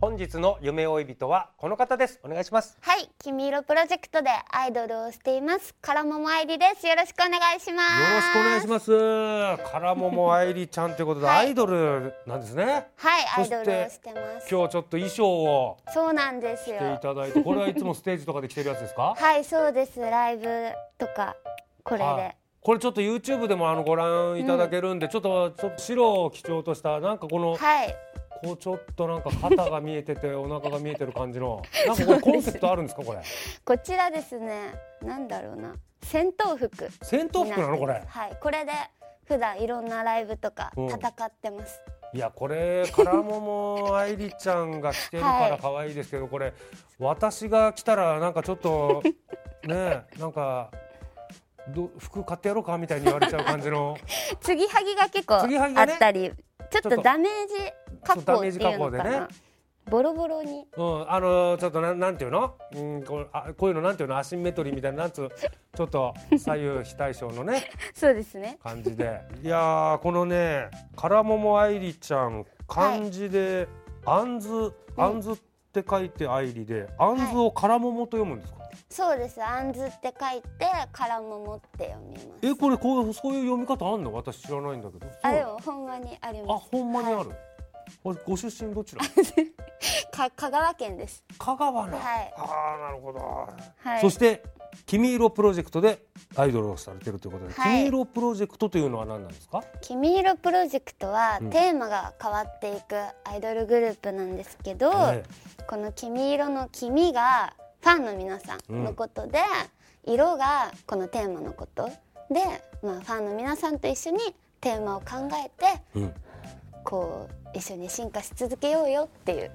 本日の夢追い人はこの方ですお願いしますはい、君色プロジェクトでアイドルをしています。からももあいりです。よろしくお願いします。よろしくお願いしますからもも愛理ちゃんということで、はいアイドルなんですねはい、アイドルをしてます。今日ちょっと衣装をそうなんです着ていよ。ただいてこれはいつもステージとかで着てるやつですか？はい、そうです。ライブとかこれはいで。これちょっと YouTube でもあのご覧いただけるんで、ちょっとちょっと白を基調としたなんかこの、はい、こうちょっとなんか肩が見えててお腹が見えてる感じの。なんかこれコンセプトあるんですかこれ？こちらですね。なんだろうな。戦闘服。戦闘服なのこれ？はい、これで普段いろんなライブとかうん。戦ってます。いやこれからもも愛理ちゃんが着てるから 可愛いですけど、これ私が着たらなんかちょっと ねなんかど服買ってやろうかみたいに言われちゃう感じの。継ぎはぎが結構あったり、ちょっちょっととダメージ加そうダメージ加工っていう工でねのかな。ボロボロに。うん、あのちょっとなんなんていうの、うん、こうあこういうのなんていうの？アシンメトリーみたいななんつう ちょっと左右非対称のねそうですね。感じで。いやーこのねからもも愛理ちゃん漢字で「あんず」「あんず」って書いて愛理で「あんず」をからももと読むんですか、そうです。あんずって書いて、からももって読みます。えこれこうそういう読み方あんの？私知らないんだけど。あ、でも、ほんまにありあます。ほんまにあはい。る、これご出身どちら？か、香川県です。香川な、はい。ああなるほど、はい。そして君色プロジェクトでアイドルをされてるということで、はい。君色プロジェクトというのは何なんですか？君色プロジェクトは、うん。テーマが変わっていくアイドルグループなんですけど、えこの君色の君がファンの皆さんのことで、色がこのテーマのことで、まあ、ファンの皆さんと一緒にテーマを考えてうんこう一緒に進化し続けようよっていう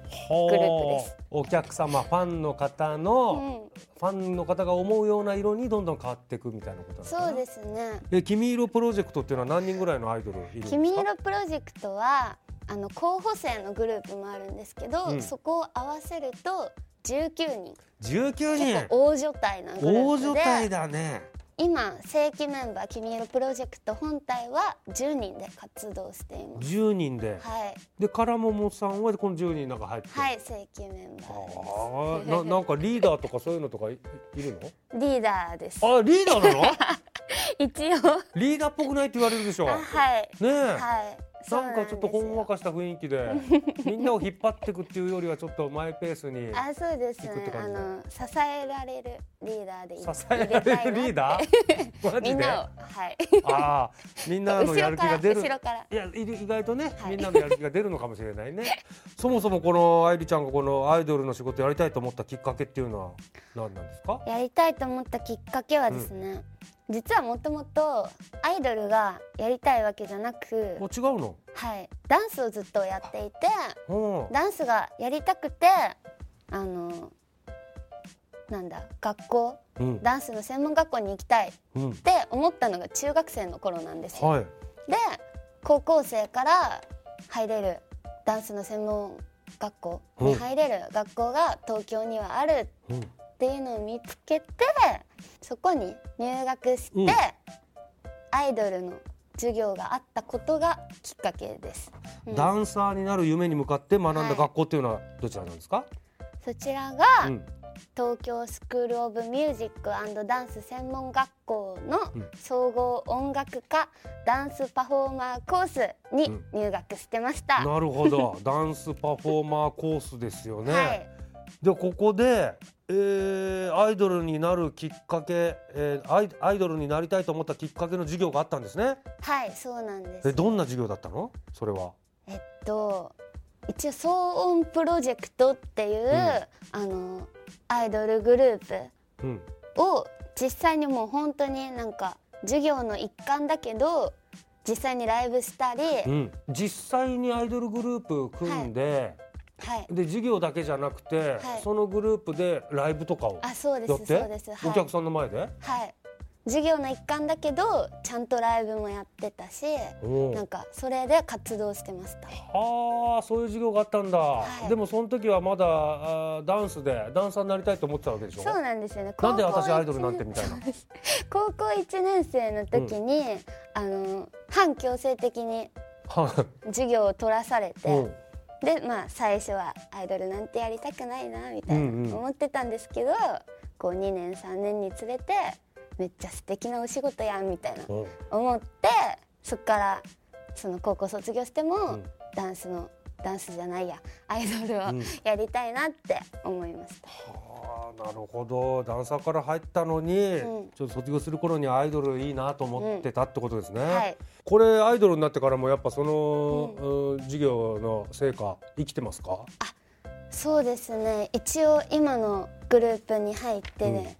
グループです。お客様ファンの方の、ファンの方が思うような色にどんどん変わっていくみたいなことなそうですね。え君色プロジェクトっていうのは何人ぐらいのアイドルいるんですか？君色プロジェクトはあの候補生のグループもあるんですけど、うん。そこを合わせると19人。19人。結構大所帯なグル大所ープで。帯だね今正規メンバー君色プロジェクト本体は10人で活動しています。10人で、はい。でからももさんはこの10人の中入ってる？はい正規メンバあーーななんかリーダーとかそういうのとかいいるの？ですリーダーです。あリーダーなの？一応。リーダーっぽくないって言われるでしょ。あはい。ねえ、はいなんかちょっとほんわかかした雰囲気でみんなを引っ張っていくっていうよりはちょっとマイペースに あそうです。ねあの支えられるリーダーでい支えられるリーダー？みんなをはい。ああみんなのやる気が出る。いやい意外とね、はい。みんなのやる気が出るのかもしれないね。そもそもこの愛理ちゃんがこのアイドルの仕事やりたいと思ったきっかけっていうのは何なんですか？やりたいと思ったきっかけはですね、実はもともとアイドルがやりたいわけじゃなくもう違うの？はい。ダンスをずっとやっていてう。んダンスがやりたくてあのなんだ学校うん。ダンスの専門学校に行きたいっうん。て思ったのが中学生の頃なんですよ。はい。で高校生から入れるダンスの専門学校に入れる学校が東京にはあるうんっていうのを見つけてそこに入学して、うん。アイドルの授業があったことがきっかけです。うん。ダンサーになる夢に向かって学んだはい学校っていうのはどちらなんですか、そちらが、うん。東京スクール・オブ・ミュージックダンス専門学校のうん。総合音楽科ダンスパフォーマーコースにうん。入学してました。なるほど。ダンスパフォーマーコースですよね、はい、でここで、えーアイドルになるきっかけ、えーアイアイドルになりたいと思ったきっかけの授業があったんですね。はい、そうなんです。え。どんな授業だったの？それは。えっと一応騒音プロジェクトっていう、ん。あのアイドルグループうん。を実際にもう本当になんか授業の一環だけど実際にライブしたり、うん、実際にアイドルグループ組んで、はい。で授業だけじゃなくて、はい。そのグループでライブとかをあそうですやって？そうです。はい。お客さんの前で、はい。授業の一環だけどちゃんとライブもやってたしなんかそれで活動してました。はあそういう授業があったんだ、い。でもその時はまだあーダンスでダンサーになりたいと思ってたわけでしょ？そうなんですよね。なんで私アイドルなんてみたいな？高校1年生の時に、あの反強制的には授業を取らされて、うんでまあ最初はアイドルなんてやりたくないなみたいなうんうん。思ってたんですけど、こう2年3年につれてめっちゃ素敵なお仕事やんみたいなうん。思ってそっからその高校卒業しても、うん。ダンスのダンスじゃないやアイドルをうん。やりたいなって思いました、はあなるほど。ダンサーから入ったのに、うん。ちょっと卒業する頃にアイドルいいなと思ってたってことですね、はい。これアイドルになってからもやっぱその、うん。授業の成果生きてますか？そうですね。一応今のグループに入ってね、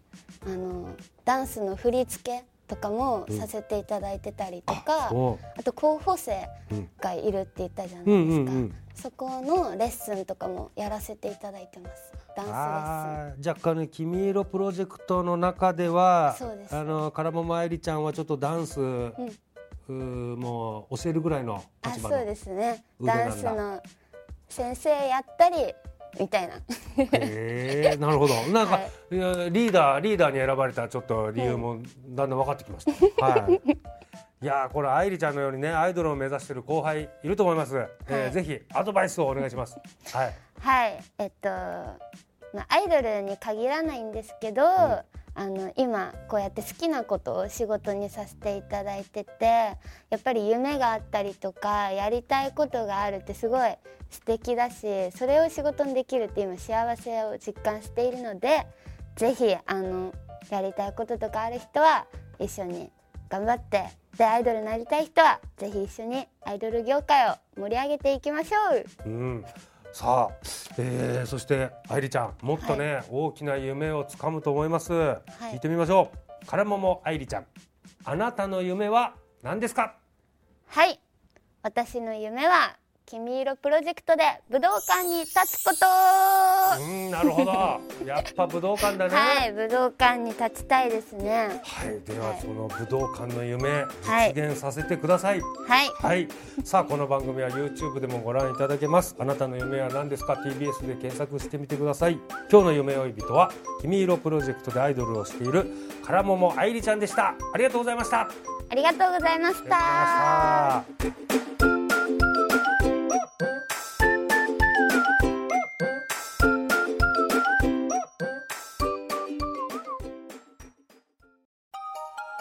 あのダンスの振り付けとかもさせていただいてたりとか、おあと候補生うんがいるって言ったじゃないうん。ですか、うんうん。そこのレッスンとかもやらせていただいてますダンスレッあー若干ね「君色プロジェクト」の中ではあのからもまえりちゃんはちょっとダンス、うーもう教えるぐらいの立場のそうですね。ダンスの先生やったりみたいな。へえなるほど。なんか、はい。リーダーリーダーに選ばれたちょっと理由もだんだん分かってきました、はい。い。やーこれ愛梨ちゃんのようにねアイドルを目指してる後輩いると思います、えーぜひアドバイスをお願いします。はい。はい。えっと、まあ、アイドルに限らないんですけど、あの今こうやって好きなことを仕事にさせていただいててやっぱり夢があったりとかやりたいことがあるってすごい素敵だしそれを仕事にできるって今幸せを実感しているのでぜひあのやりたいこととかある人は一緒に頑張ってでアイドルになりたい人はぜひ一緒にアイドル業界を盛り上げていきましょう。うんさあ、えーそして愛梨ちゃんもっとね、大きな夢をつかむと思います、聞いてみましょう。からもも愛梨ちゃん。あなたの夢は何ですか？はい。私の夢は君色プロジェクトで武道館に立つことうんなるほど やっぱ武道館だねはい武道館に立ちたいですねはい、でははいその武道館の夢はい実現させてください。はいはい、さあこの番組は YouTube でもご覧いただけます。あなたの夢は何ですか？TBS で検索してみてください。今日の夢追い人は君色プロジェクトでアイドルをしているからもも愛梨ちゃんでした。ありがとうございました。あありがとうございましりがとうございましたた